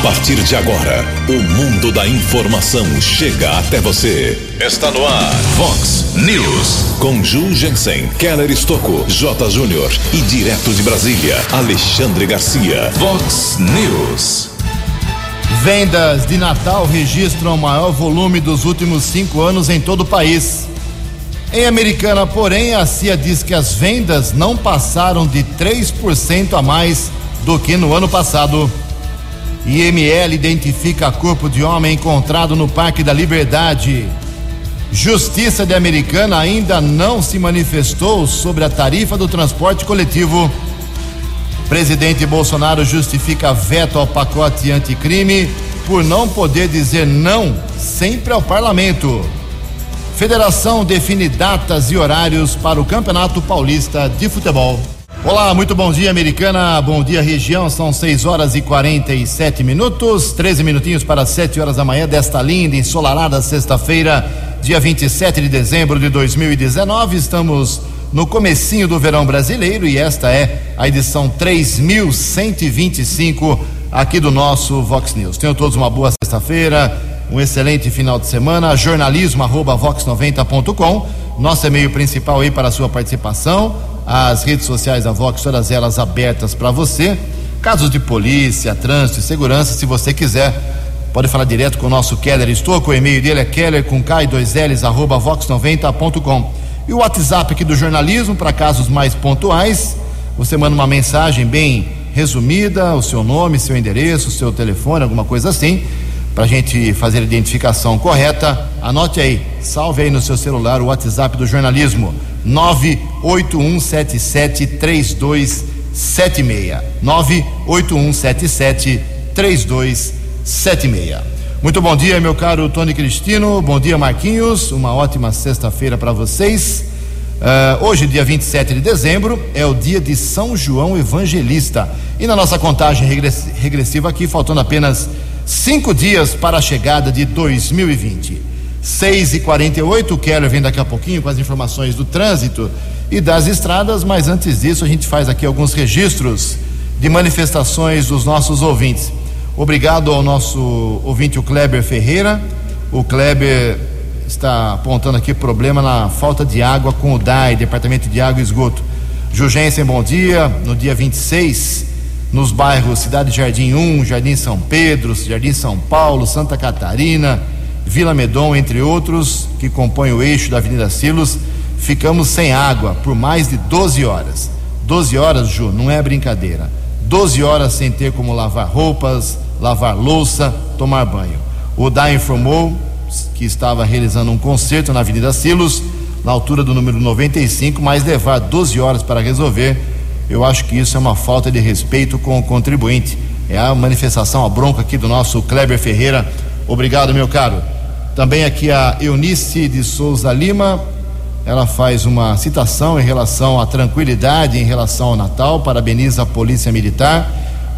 A partir de agora, o mundo da informação chega até você. Está no ar, Fox News. Com Ju Jensen, Keller Estocco, J. Júnior e direto de Brasília, Alexandre Garcia. Fox News. Vendas de Natal registram o maior volume dos últimos cinco anos em todo o país. Em Americana, porém, a CIA diz que as vendas não passaram de 3% a mais do que no ano passado. IML identifica corpo de homem encontrado no Parque da Liberdade. Justiça de Americana ainda não se manifestou sobre a tarifa do transporte coletivo. Presidente Bolsonaro justifica veto ao pacote anticrime por não poder dizer não sempre ao parlamento. Federação define datas e horários para o Campeonato Paulista de Futebol. Olá, muito bom dia, Americana. Bom dia, região. São 6 horas e 47 minutos, 13 minutinhos para 7 horas da manhã desta linda, ensolarada sexta-feira, dia 27 de dezembro de 2019. Estamos no comecinho do verão brasileiro e esta é a edição 3125 aqui do nosso Vox News. Tenham todos uma boa sexta-feira, um excelente final de semana. Jornalismo arroba vox90.com, nosso e-mail principal aí para a sua participação as redes sociais da Vox, todas elas abertas para você. Casos de polícia, trânsito e segurança, se você quiser, pode falar direto com o nosso Keller Estouco. O e-mail dele é keller com k 2 ls arroba vox90.com. E o WhatsApp aqui do jornalismo, para casos mais pontuais, você manda uma mensagem bem resumida, o seu nome, seu endereço, seu telefone, alguma coisa assim, para a gente fazer a identificação correta. Anote aí, salve aí no seu celular o WhatsApp do jornalismo. 981773276. 981773276. Muito bom dia, meu caro Tony Cristino. Bom dia, Marquinhos. Uma ótima sexta-feira para vocês. Uh, hoje, dia 27 de dezembro, é o dia de São João Evangelista. E na nossa contagem regressiva aqui, faltando apenas cinco dias para a chegada de 2020. 6 e 48 o Keller vem daqui a pouquinho com as informações do trânsito e das estradas, mas antes disso a gente faz aqui alguns registros de manifestações dos nossos ouvintes. Obrigado ao nosso ouvinte, o Kleber Ferreira. O Kleber está apontando aqui problema na falta de água com o DAI, Departamento de Água e Esgoto. Jugensen, bom dia. No dia 26, nos bairros Cidade Jardim 1, Jardim São Pedro, Jardim São Paulo, Santa Catarina, Vila Medon, entre outros, que compõem o eixo da Avenida Silos, ficamos sem água por mais de 12 horas. 12 horas, Ju, não é brincadeira. 12 horas sem ter como lavar roupas, lavar louça, tomar banho. O DA informou que estava realizando um concerto na Avenida Silos, na altura do número 95, mas levar 12 horas para resolver, eu acho que isso é uma falta de respeito com o contribuinte. É a manifestação, a bronca aqui do nosso Kleber Ferreira. Obrigado, meu caro. Também aqui a Eunice de Souza Lima, ela faz uma citação em relação à tranquilidade em relação ao Natal, parabeniza a Polícia Militar,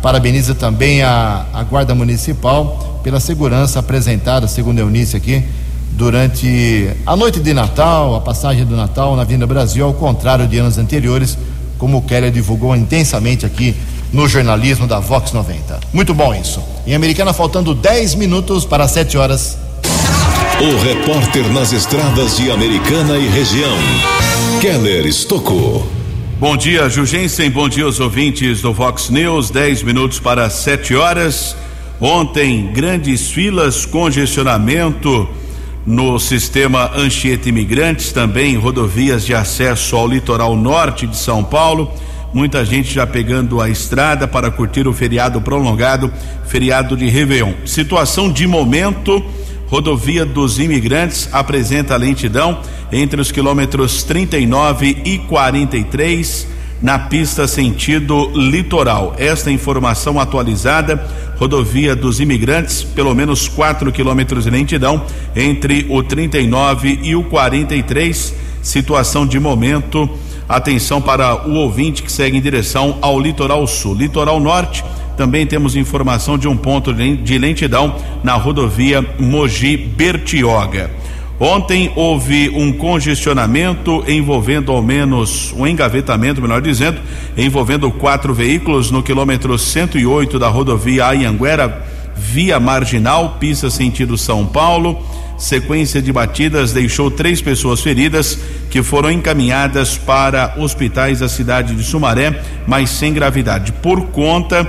parabeniza também a, a Guarda Municipal pela segurança apresentada, segundo a Eunice aqui, durante a noite de Natal, a passagem do Natal na Avenida Brasil, ao contrário de anos anteriores, como o Keller divulgou intensamente aqui no jornalismo da Vox 90. Muito bom isso. Em Americana, faltando 10 minutos para 7 horas. O repórter nas estradas de Americana e região, Keller Estocou. Bom dia, Jugensen. Bom dia aos ouvintes do Vox News. 10 minutos para 7 horas. Ontem, grandes filas, congestionamento no sistema Anchieta Imigrantes, também rodovias de acesso ao litoral norte de São Paulo. Muita gente já pegando a estrada para curtir o feriado prolongado, feriado de Réveillon. Situação de momento Rodovia dos Imigrantes apresenta lentidão entre os quilômetros 39 e 43 na pista sentido litoral. Esta informação atualizada, rodovia dos imigrantes, pelo menos 4 quilômetros de lentidão entre o 39 e o 43. Situação de momento. Atenção para o ouvinte que segue em direção ao litoral sul. Litoral norte também temos informação de um ponto de lentidão na rodovia Mogi Bertioga. Ontem houve um congestionamento envolvendo ao menos um engavetamento, melhor dizendo, envolvendo quatro veículos no quilômetro 108 da rodovia Ayanguera via marginal, pista sentido São Paulo. Sequência de batidas deixou três pessoas feridas que foram encaminhadas para hospitais da cidade de Sumaré, mas sem gravidade. Por conta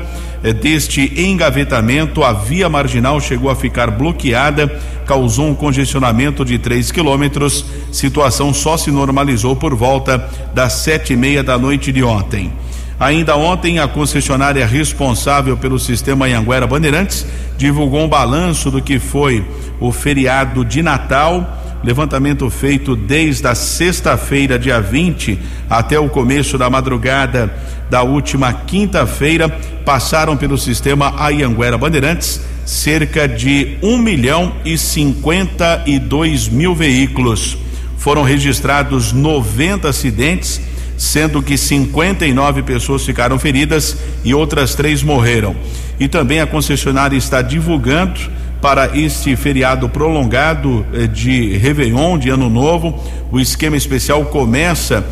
deste engavetamento, a via marginal chegou a ficar bloqueada, causou um congestionamento de 3 quilômetros. Situação só se normalizou por volta das sete e meia da noite de ontem. Ainda ontem, a concessionária responsável pelo sistema Anhanguera Bandeirantes divulgou um balanço do que foi o feriado de Natal. Levantamento feito desde a sexta-feira, dia 20, até o começo da madrugada da última quinta-feira, passaram pelo sistema Ayanguera Bandeirantes cerca de 1 milhão e 52 mil veículos. Foram registrados 90 acidentes sendo que 59 pessoas ficaram feridas e outras três morreram. E também a concessionária está divulgando para este feriado prolongado eh, de Réveillon, de Ano Novo. O esquema especial começa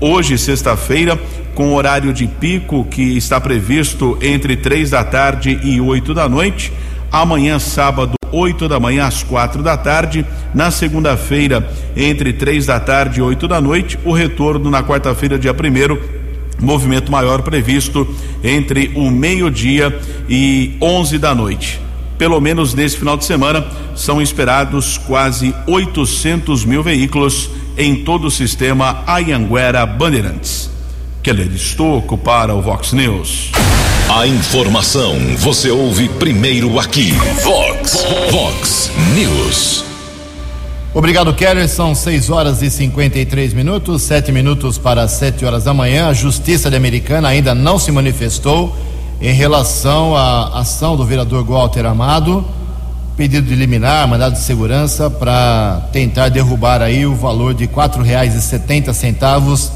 hoje, sexta-feira, com horário de pico que está previsto entre três da tarde e oito da noite. Amanhã, sábado, 8 da manhã às quatro da tarde. Na segunda-feira, entre três da tarde e oito da noite. O retorno na quarta-feira, dia primeiro, movimento maior previsto entre o meio-dia e 11 da noite. Pelo menos nesse final de semana, são esperados quase 800 mil veículos em todo o sistema Ayanguera Bandeirantes. Keller Estocco para o Vox News. A informação você ouve primeiro aqui. Vox, Vox News. Obrigado, Keller. São 6 horas e 53 minutos, 7 minutos para 7 horas da manhã. A Justiça de Americana ainda não se manifestou em relação à ação do vereador Walter Amado, pedido de liminar, mandado de segurança para tentar derrubar aí o valor de quatro reais e setenta centavos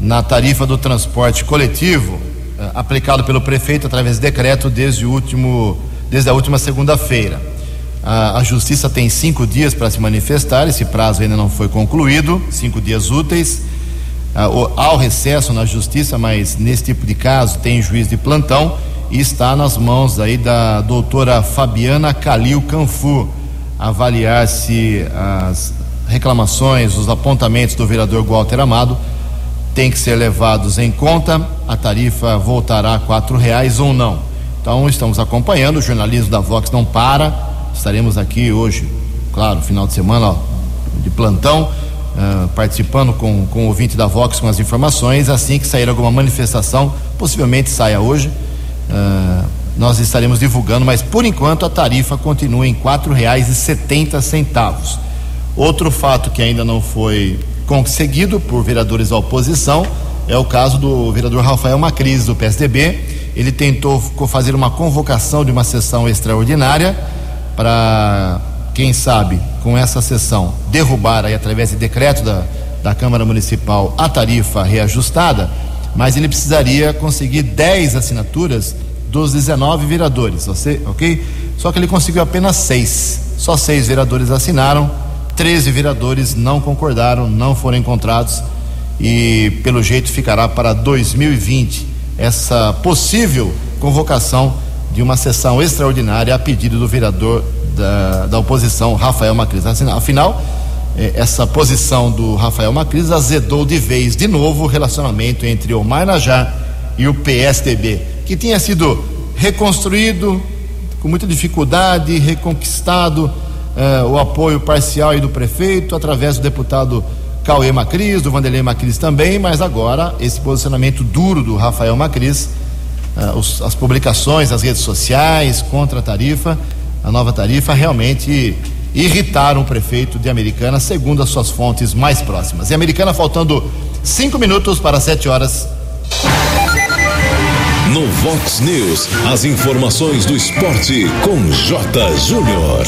na tarifa do transporte coletivo eh, aplicado pelo prefeito através de decreto desde último desde a última segunda-feira. A, a, justiça tem cinco dias para se manifestar, esse prazo ainda não foi concluído, cinco dias úteis. Ah, o, há o recesso na justiça, mas nesse tipo de caso tem juiz de plantão e está nas mãos aí da doutora Fabiana Calil Canfu avaliar se as reclamações, os apontamentos do vereador Walter Amado têm que ser levados em conta, a tarifa voltará a quatro reais ou não. Então estamos acompanhando, o jornalismo da Vox não para, estaremos aqui hoje, claro, final de semana ó, de plantão, uh, participando com, com o ouvinte da Vox com as informações, assim que sair alguma manifestação, possivelmente saia hoje, uh, nós estaremos divulgando, mas por enquanto a tarifa continua em setenta centavos. Outro fato que ainda não foi conseguido por vereadores da oposição. É o caso do vereador Rafael Macris, do PSDB. Ele tentou fazer uma convocação de uma sessão extraordinária para, quem sabe, com essa sessão, derrubar aí, através de decreto da, da Câmara Municipal a tarifa reajustada, mas ele precisaria conseguir 10 assinaturas dos 19 vereadores, ok? Só que ele conseguiu apenas seis. Só seis vereadores assinaram 13 vereadores não concordaram, não foram encontrados e, pelo jeito, ficará para 2020 essa possível convocação de uma sessão extraordinária a pedido do vereador da, da oposição, Rafael Macris. Afinal, eh, essa posição do Rafael Macris azedou de vez de novo o relacionamento entre o Najá e o PSDB, que tinha sido reconstruído com muita dificuldade, reconquistado eh, o apoio parcial do prefeito, através do deputado Cauê Macris, do Vanderlei Macris também, mas agora esse posicionamento duro do Rafael Macris, eh, os, as publicações nas redes sociais contra a tarifa, a nova tarifa, realmente irritaram o prefeito de Americana, segundo as suas fontes mais próximas. E Americana faltando cinco minutos para sete horas. No Vox News, as informações do esporte com J. Júnior.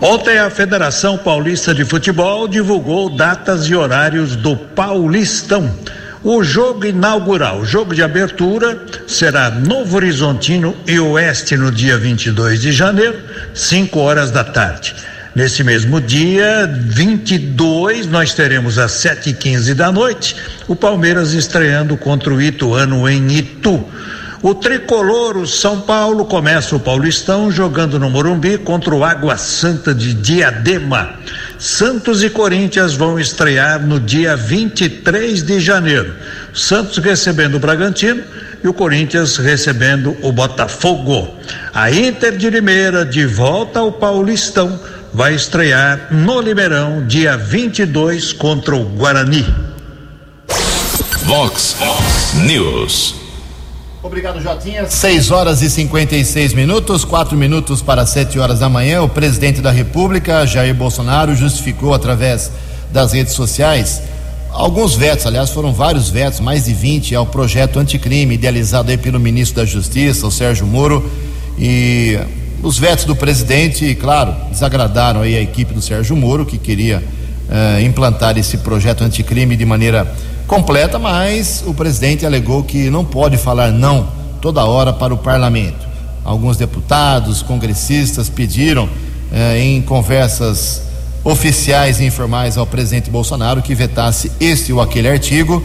Ontem a Federação Paulista de Futebol divulgou datas e horários do Paulistão. O jogo inaugural, o jogo de abertura, será Novo Horizontino e Oeste no dia 22 de janeiro, 5 horas da tarde. Nesse mesmo dia, 22, nós teremos às 7h15 da noite o Palmeiras estreando contra o Ituano em Itu. O tricolor, o São Paulo, começa o Paulistão jogando no Morumbi contra o Água Santa de Diadema. Santos e Corinthians vão estrear no dia 23 de janeiro. Santos recebendo o Bragantino e o Corinthians recebendo o Botafogo. A Inter de Limeira, de volta ao Paulistão, vai estrear no Limeirão, dia 22, contra o Guarani. Vox News. Obrigado, Jotinha. 6 horas e 56 minutos, 4 minutos para 7 horas da manhã. O presidente da República, Jair Bolsonaro, justificou através das redes sociais alguns vetos, aliás, foram vários vetos, mais de 20, ao projeto anticrime idealizado aí pelo ministro da Justiça, o Sérgio Moro. E os vetos do presidente, claro, desagradaram aí a equipe do Sérgio Moro, que queria uh, implantar esse projeto anticrime de maneira completa, mas o presidente alegou que não pode falar não toda hora para o parlamento. Alguns deputados, congressistas pediram eh, em conversas oficiais e informais ao presidente Bolsonaro que vetasse este ou aquele artigo,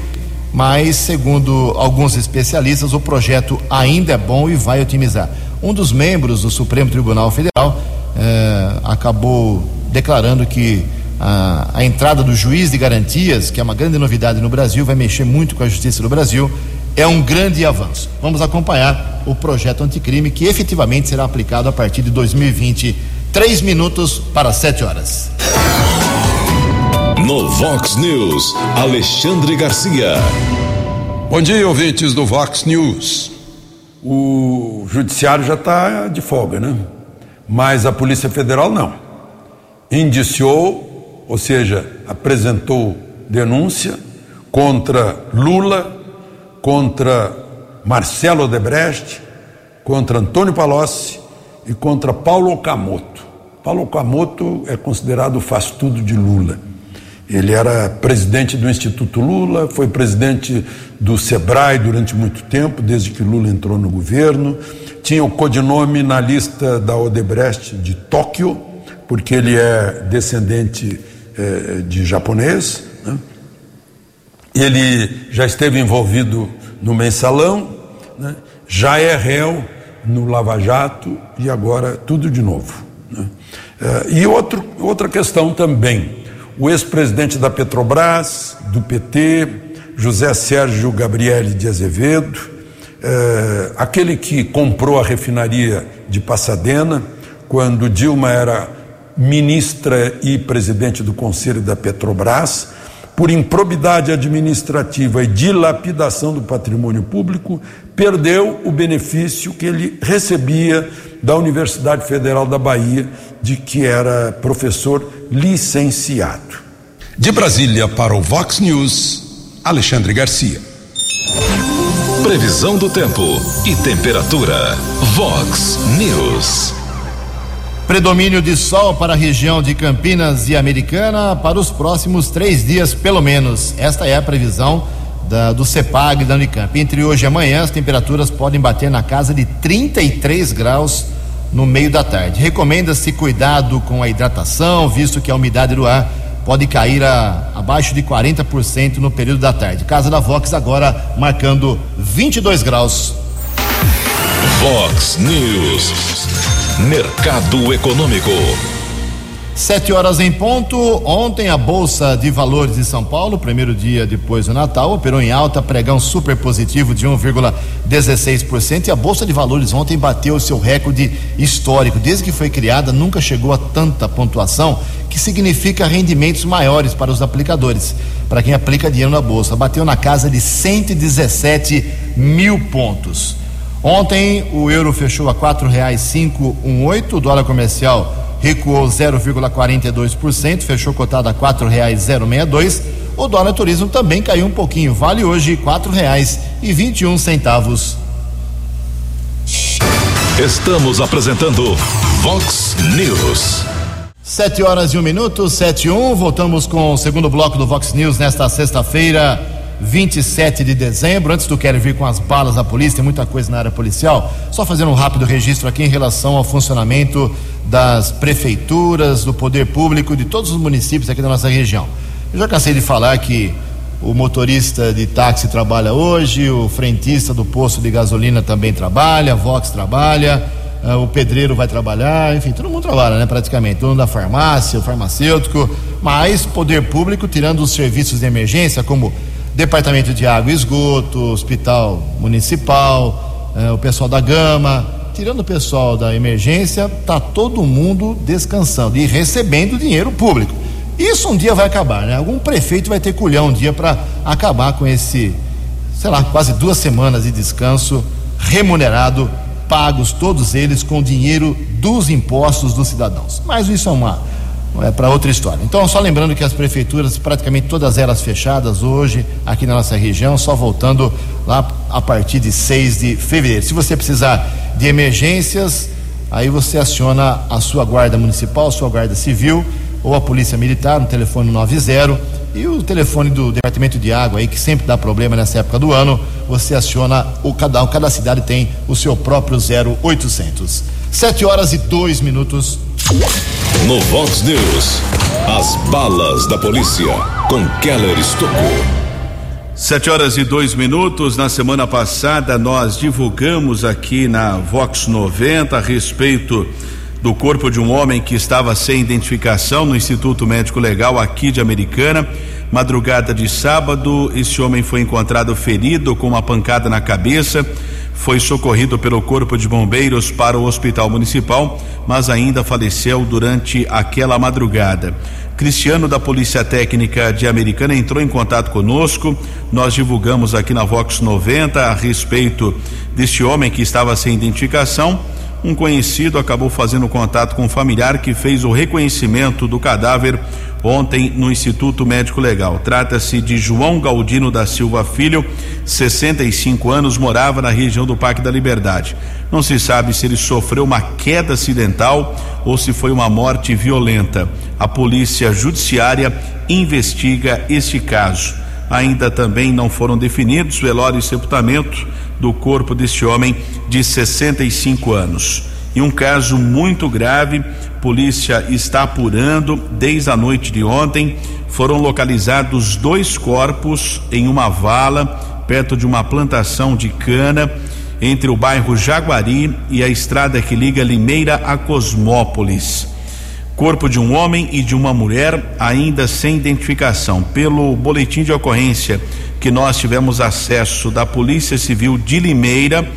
mas, segundo alguns especialistas, o projeto ainda é bom e vai otimizar. Um dos membros do Supremo Tribunal Federal eh, acabou declarando que a, a, entrada do juiz de garantias, que é uma grande novidade no Brasil, vai mexer muito com a justiça do Brasil, é um grande avanço. Vamos acompanhar o projeto anticrime que efetivamente será aplicado a partir de 2020. Três minutos para sete horas. No Vox News, Alexandre Garcia. Bom dia, ouvintes do Vox News. O judiciário já está de folga, né? Mas a Polícia Federal não. Indiciou ou seja, apresentou denúncia contra Lula, contra Marcelo Odebrecht, contra Antônio Palocci e contra Paulo Okamoto. Paulo Okamoto é considerado o faz-tudo de Lula. Ele era presidente do Instituto Lula, foi presidente do SEBRAE durante muito tempo, desde que Lula entrou no governo. Tinha o codinome na lista da Odebrecht de Tóquio, porque ele é descendente é, de japonês. Né? Ele já esteve envolvido no mensalão, né? já é réu no Lava Jato e agora tudo de novo. Né? É, e outro, outra questão também: o ex-presidente da Petrobras, do PT, José Sérgio Gabriele de Azevedo, é, aquele que comprou a refinaria de Passadena, quando Dilma era ministra e presidente do Conselho da Petrobras, por improbidade administrativa e dilapidação do patrimônio público, perdeu o benefício que ele recebia da Universidade Federal da Bahia, de que era professor licenciado. De Brasília para o Vox News, Alexandre Garcia. Previsão do tempo e temperatura. Vox News. Predomínio de sol para a região de Campinas e Americana para os próximos três dias, pelo menos. Esta é a previsão da, do CEPAG da Unicamp. Entre hoje e amanhã, as temperaturas podem bater na casa de 33 graus no meio da tarde. Recomenda-se cuidado com a hidratação, visto que a umidade do ar pode cair a, abaixo de 40% no período da tarde. Casa da Vox agora marcando 22 graus. Vox News. Mercado Econômico. Sete horas em ponto. Ontem a Bolsa de Valores de São Paulo, primeiro dia depois do Natal, operou em alta, pregão super positivo de 1,16%. E a Bolsa de Valores ontem bateu o seu recorde histórico. Desde que foi criada, nunca chegou a tanta pontuação, que significa rendimentos maiores para os aplicadores, para quem aplica dinheiro na Bolsa. Bateu na casa de 117 mil pontos. Ontem o euro fechou a quatro reais cinco um oito, o dólar comercial recuou 0,42%, fechou cotado a quatro reais zero meia dois. O dólar turismo também caiu um pouquinho, vale hoje quatro reais e vinte e um centavos. Estamos apresentando Vox News. Sete horas e um minuto, sete e um. Voltamos com o segundo bloco do Vox News nesta sexta-feira. 27 de dezembro. Antes do Quero vir com as balas da polícia, tem muita coisa na área policial. Só fazendo um rápido registro aqui em relação ao funcionamento das prefeituras, do poder público, de todos os municípios aqui da nossa região. Eu já cansei de falar que o motorista de táxi trabalha hoje, o frentista do posto de gasolina também trabalha, a Vox trabalha, uh, o pedreiro vai trabalhar, enfim, todo mundo trabalha, né, praticamente, dono da farmácia, o farmacêutico, mas poder público, tirando os serviços de emergência, como Departamento de Água e Esgoto, Hospital Municipal, uh, o pessoal da Gama, tirando o pessoal da emergência, tá todo mundo descansando e recebendo dinheiro público. Isso um dia vai acabar, né? Algum prefeito vai ter culhão um dia para acabar com esse, sei lá, quase duas semanas de descanso remunerado, pagos todos eles com dinheiro dos impostos dos cidadãos. Mas isso é uma é para outra história. Então, só lembrando que as prefeituras, praticamente todas elas fechadas hoje, aqui na nossa região, só voltando lá a partir de 6 de fevereiro. Se você precisar de emergências, aí você aciona a sua guarda municipal, a sua guarda civil ou a polícia militar no telefone 90 e o telefone do departamento de água aí que sempre dá problema nessa época do ano, você aciona o cada cada cidade tem o seu próprio 0800. Sete horas e dois minutos. No Vox News, as balas da polícia com Keller Estocou. Sete horas e dois minutos. Na semana passada, nós divulgamos aqui na Vox 90 a respeito do corpo de um homem que estava sem identificação no Instituto Médico Legal aqui de Americana. Madrugada de sábado, esse homem foi encontrado ferido com uma pancada na cabeça. Foi socorrido pelo Corpo de Bombeiros para o Hospital Municipal, mas ainda faleceu durante aquela madrugada. Cristiano da Polícia Técnica de Americana entrou em contato conosco. Nós divulgamos aqui na Vox 90 a respeito deste homem que estava sem identificação um conhecido acabou fazendo contato com um familiar que fez o reconhecimento do cadáver ontem no Instituto Médico Legal. Trata-se de João Galdino da Silva Filho, 65 anos, morava na região do Parque da Liberdade. Não se sabe se ele sofreu uma queda acidental ou se foi uma morte violenta. A Polícia Judiciária investiga este caso. Ainda também não foram definidos velório e sepultamento do corpo deste homem de 65 anos. E um caso muito grave, polícia está apurando desde a noite de ontem. Foram localizados dois corpos em uma vala perto de uma plantação de cana entre o bairro Jaguari e a estrada que liga Limeira a Cosmópolis. Corpo de um homem e de uma mulher ainda sem identificação. Pelo boletim de ocorrência que nós tivemos acesso da Polícia Civil de Limeira.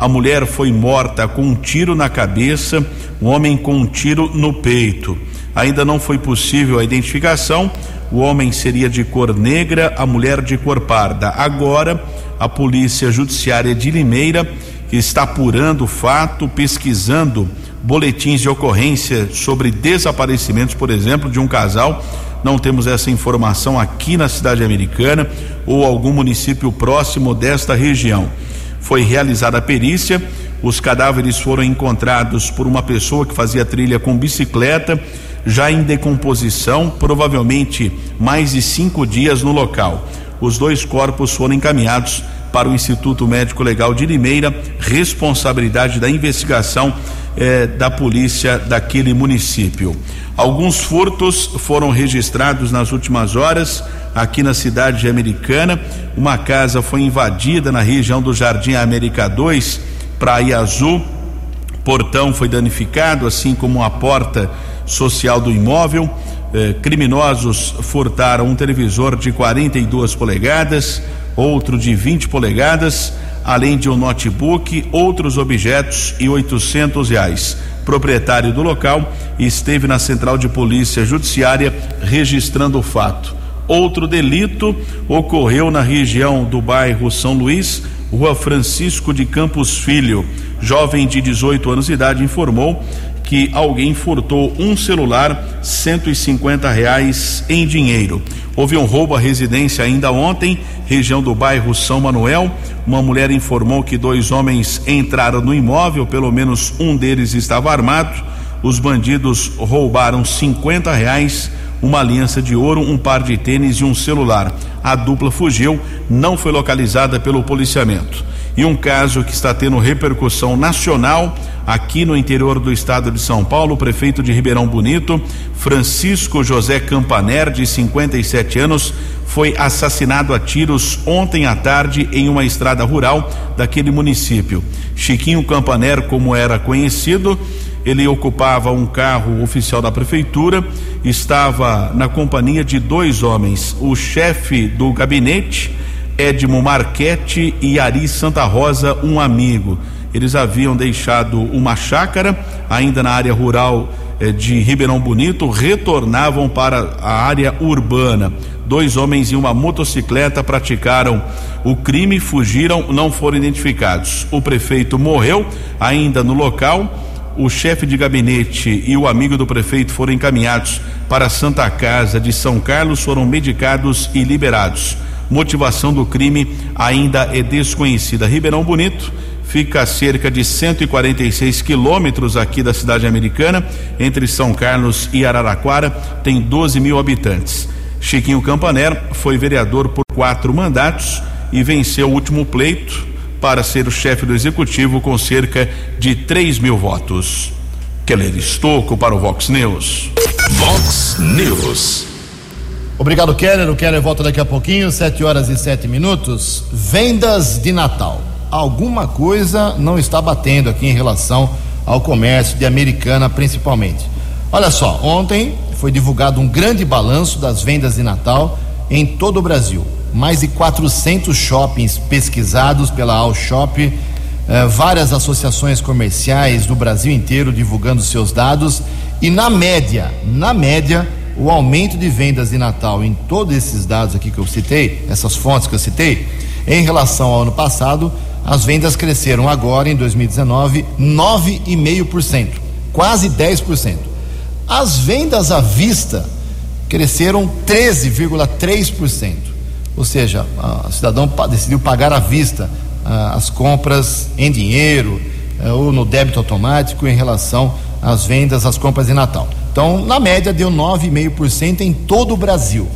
A mulher foi morta com um tiro na cabeça, o um homem com um tiro no peito. Ainda não foi possível a identificação. O homem seria de cor negra, a mulher de cor parda. Agora, a Polícia Judiciária de Limeira que está apurando o fato, pesquisando boletins de ocorrência sobre desaparecimentos, por exemplo, de um casal não temos essa informação aqui na cidade americana ou algum município próximo desta região. Foi realizada a perícia, os cadáveres foram encontrados por uma pessoa que fazia trilha com bicicleta, já em decomposição, provavelmente mais de cinco dias no local. Os dois corpos foram encaminhados para o Instituto Médico Legal de Limeira, responsabilidade da investigação eh, da polícia daquele município. Alguns furtos foram registrados nas últimas horas aqui na cidade de Americana. Uma casa foi invadida na região do Jardim América 2, Praia Azul. Portão foi danificado, assim como a porta social do imóvel. Eh, criminosos furtaram um televisor de 42 polegadas, outro de 20 polegadas, além de um notebook, outros objetos e 800 reais. Proprietário do local esteve na central de polícia judiciária registrando o fato. Outro delito ocorreu na região do bairro São Luís, Rua Francisco de Campos Filho. Jovem de 18 anos de idade informou que alguém furtou um celular, 150 reais em dinheiro. Houve um roubo à residência ainda ontem, região do bairro São Manuel. Uma mulher informou que dois homens entraram no imóvel, pelo menos um deles estava armado. Os bandidos roubaram 50 reais, uma aliança de ouro, um par de tênis e um celular. A dupla fugiu, não foi localizada pelo policiamento. E um caso que está tendo repercussão nacional aqui no interior do estado de São Paulo, o prefeito de Ribeirão Bonito, Francisco José Campaner, de 57 anos, foi assassinado a tiros ontem à tarde em uma estrada rural daquele município. Chiquinho Campaner, como era conhecido, ele ocupava um carro oficial da prefeitura, estava na companhia de dois homens, o chefe do gabinete, Edmo Marchetti e Ari Santa Rosa, um amigo. Eles haviam deixado uma chácara ainda na área rural eh, de Ribeirão Bonito, retornavam para a área urbana. Dois homens em uma motocicleta praticaram o crime, fugiram, não foram identificados. O prefeito morreu ainda no local. O chefe de gabinete e o amigo do prefeito foram encaminhados para a Santa Casa de São Carlos, foram medicados e liberados. Motivação do crime ainda é desconhecida. Ribeirão Bonito fica a cerca de 146 quilômetros aqui da cidade americana, entre São Carlos e Araraquara, tem 12 mil habitantes. Chiquinho Campaner foi vereador por quatro mandatos e venceu o último pleito para ser o chefe do executivo com cerca de 3 mil votos. Keller Estocco para o Vox News. Vox News. Obrigado, Keller. O Keller volta daqui a pouquinho, 7 horas e 7 minutos. Vendas de Natal alguma coisa não está batendo aqui em relação ao comércio de Americana, principalmente. Olha só, ontem foi divulgado um grande balanço das vendas de Natal em todo o Brasil. Mais de 400 shoppings pesquisados pela All Shop, eh, várias associações comerciais do Brasil inteiro divulgando seus dados e na média, na média, o aumento de vendas de Natal em todos esses dados aqui que eu citei, essas fontes que eu citei, em relação ao ano passado, as vendas cresceram agora, em 2019, 9,5%, quase 10%. As vendas à vista cresceram 13,3%. Ou seja, o cidadão decidiu pagar à vista as compras em dinheiro eh, ou no débito automático em relação às vendas, às compras de Natal. Então, na média, deu 9,5% em todo o Brasil.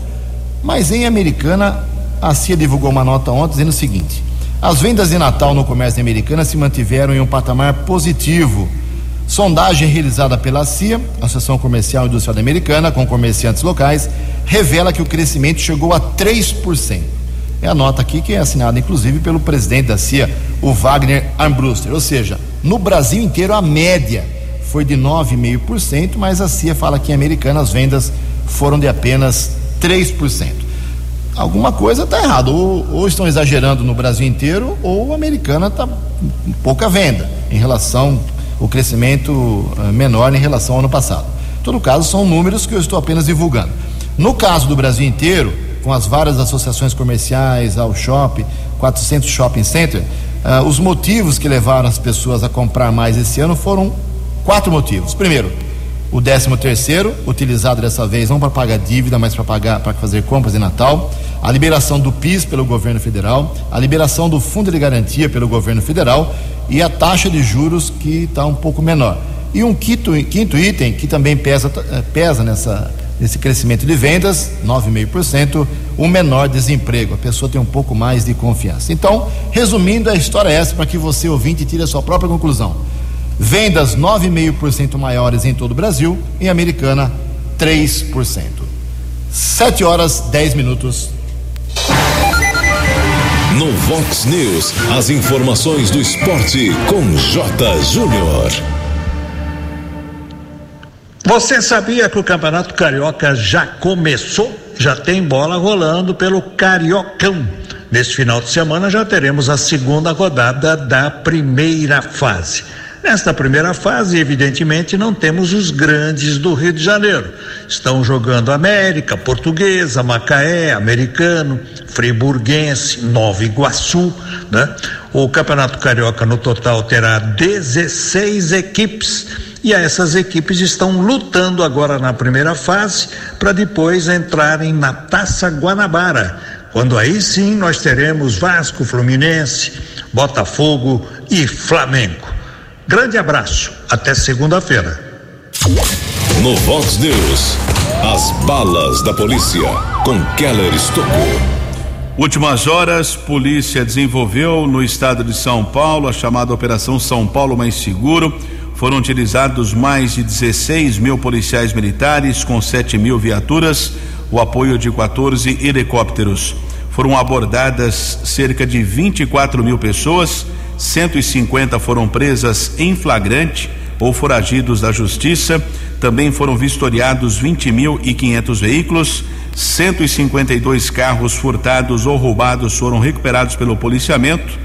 Mas em Americana, a CIA divulgou uma nota ontem dizendo o seguinte: as vendas de Natal no comércio americano se mantiveram em um patamar positivo. Sondagem realizada pela CIA, Associação Comercial e Industrial Americana, com comerciantes locais, revela que o crescimento chegou a 3%. É a nota aqui que é assinada, inclusive, pelo presidente da CIA, o Wagner Armbruster. Ou seja, no Brasil inteiro a média foi de 9,5%, mas a CIA fala que em Americana as vendas foram de apenas 3% alguma coisa está errada. Ou, ou, estão exagerando no Brasil inteiro, ou a americana está pouca venda em relação ao crescimento uh, menor em relação ao ano passado. Em todo caso, são números que eu estou apenas divulgando. No caso do Brasil inteiro, com as várias associações comerciais, ao shopping, 400 shopping center, uh, os motivos que levaram as pessoas a comprar mais esse ano foram quatro motivos. Primeiro, o 13 terceiro, utilizado dessa vez não para pagar dívida, mas para pagar para fazer compras de Natal, a liberação do PIS pelo governo federal, a liberação do Fundo de Garantia pelo governo federal e a taxa de juros que está um pouco menor. E um quinto, quinto item que também pesa, eh, pesa nessa, nesse crescimento de vendas, 9,5%, o menor desemprego. A pessoa tem um pouco mais de confiança. Então, resumindo, a história é essa para que você ouvinte tire a sua própria conclusão. Vendas 9,5% maiores em todo o Brasil, em Americana 3%. 7 horas 10 minutos. No Vox News, as informações do esporte com J. Júnior. Você sabia que o Campeonato Carioca já começou? Já tem bola rolando pelo Cariocão. Neste final de semana já teremos a segunda rodada da primeira fase. Nesta primeira fase, evidentemente, não temos os grandes do Rio de Janeiro. Estão jogando América, Portuguesa, Macaé, Americano, Friburguense, Nova Iguaçu, né? O Campeonato Carioca no total terá 16 equipes e essas equipes estão lutando agora na primeira fase para depois entrarem na Taça Guanabara, quando aí sim nós teremos Vasco, Fluminense, Botafogo e Flamengo. Grande abraço, até segunda-feira. No Vox News, as balas da polícia com Keller Estocou. Últimas horas, polícia desenvolveu no estado de São Paulo a chamada Operação São Paulo Mais Seguro. Foram utilizados mais de 16 mil policiais militares com 7 mil viaturas, o apoio de 14 helicópteros. Foram abordadas cerca de 24 mil pessoas, 150 foram presas em flagrante ou foragidos da justiça. Também foram vistoriados 20.500 veículos 152 carros furtados ou roubados foram recuperados pelo policiamento.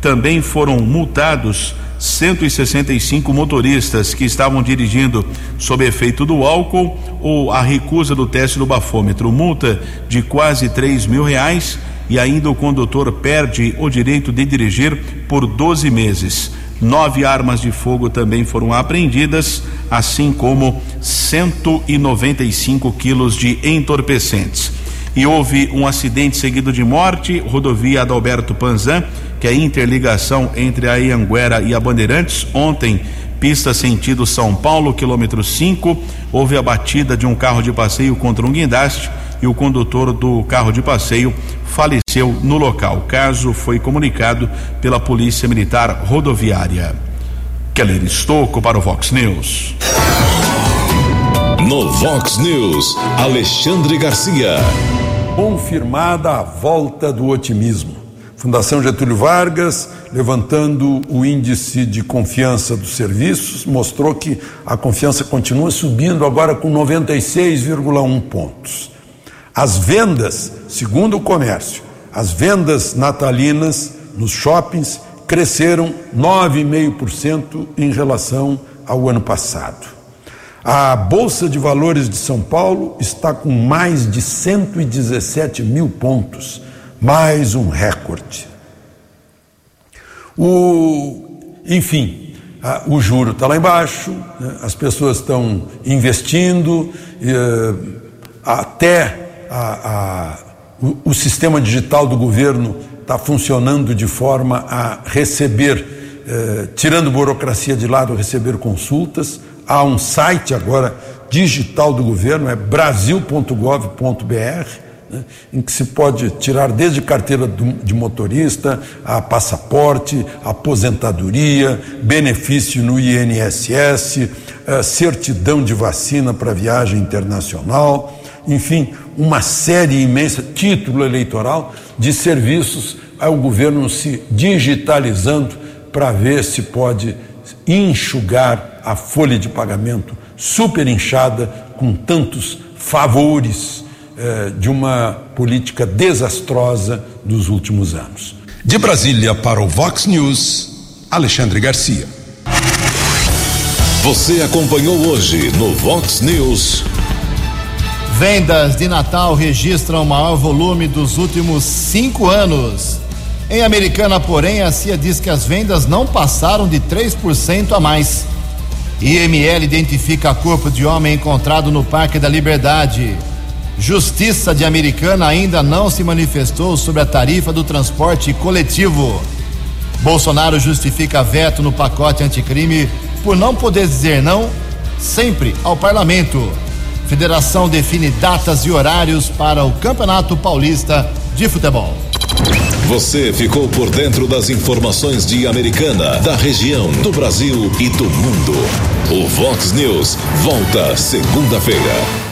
Também foram multados 165 motoristas que estavam dirigindo sob efeito do álcool ou a recusa do teste do bafômetro. Multa de quase 3 mil reais e ainda o condutor perde o direito de dirigir por 12 meses. Nove armas de fogo também foram apreendidas, assim como 195 quilos de entorpecentes. E houve um acidente seguido de morte, rodovia Adalberto Panzan, que é a interligação entre a Ianguera e a Bandeirantes. Ontem, pista sentido São Paulo, quilômetro 5, houve a batida de um carro de passeio contra um guindaste e o condutor do carro de passeio faleceu no local. O caso foi comunicado pela Polícia Militar Rodoviária. Keller Estocco para o Vox News. No Vox News, Alexandre Garcia. Confirmada a volta do otimismo. Fundação Getúlio Vargas, levantando o índice de confiança dos serviços, mostrou que a confiança continua subindo agora com 96,1 pontos. As vendas, segundo o comércio, as vendas natalinas nos shoppings cresceram 9,5% em relação ao ano passado. A Bolsa de Valores de São Paulo está com mais de 117 mil pontos, mais um recorde. O, enfim, a, o juro está lá embaixo, né? as pessoas estão investindo, eh, até a, a, o, o, sistema digital do governo está funcionando de forma a receber, eh, tirando burocracia de lado, receber consultas. Há um site agora digital do governo, é brasil.gov.br, né, em que se pode tirar desde carteira de motorista, a passaporte, aposentadoria, benefício no INSS, eh, certidão de vacina para viagem internacional enfim, uma série imensa, título eleitoral, de serviços ao governo se digitalizando para ver se pode enxugar a folha de pagamento super inchada com tantos favores eh, de uma política desastrosa dos últimos anos. De Brasília para o Vox News, Alexandre Garcia. Você acompanhou hoje no Vox News. Vendas de Natal registram o maior volume dos últimos cinco anos. Em Americana, porém, a CIA diz que as vendas não passaram de 3% a mais. IML identifica corpo de homem encontrado no Parque da Liberdade. Justiça de Americana ainda não se manifestou sobre a tarifa do transporte coletivo. Bolsonaro justifica veto no pacote anticrime por não poder dizer não sempre ao parlamento. Federação define datas e horários para o Campeonato Paulista de Futebol. Você ficou por dentro das informações de Americana, da região, do Brasil e do mundo. O Vox News volta segunda-feira.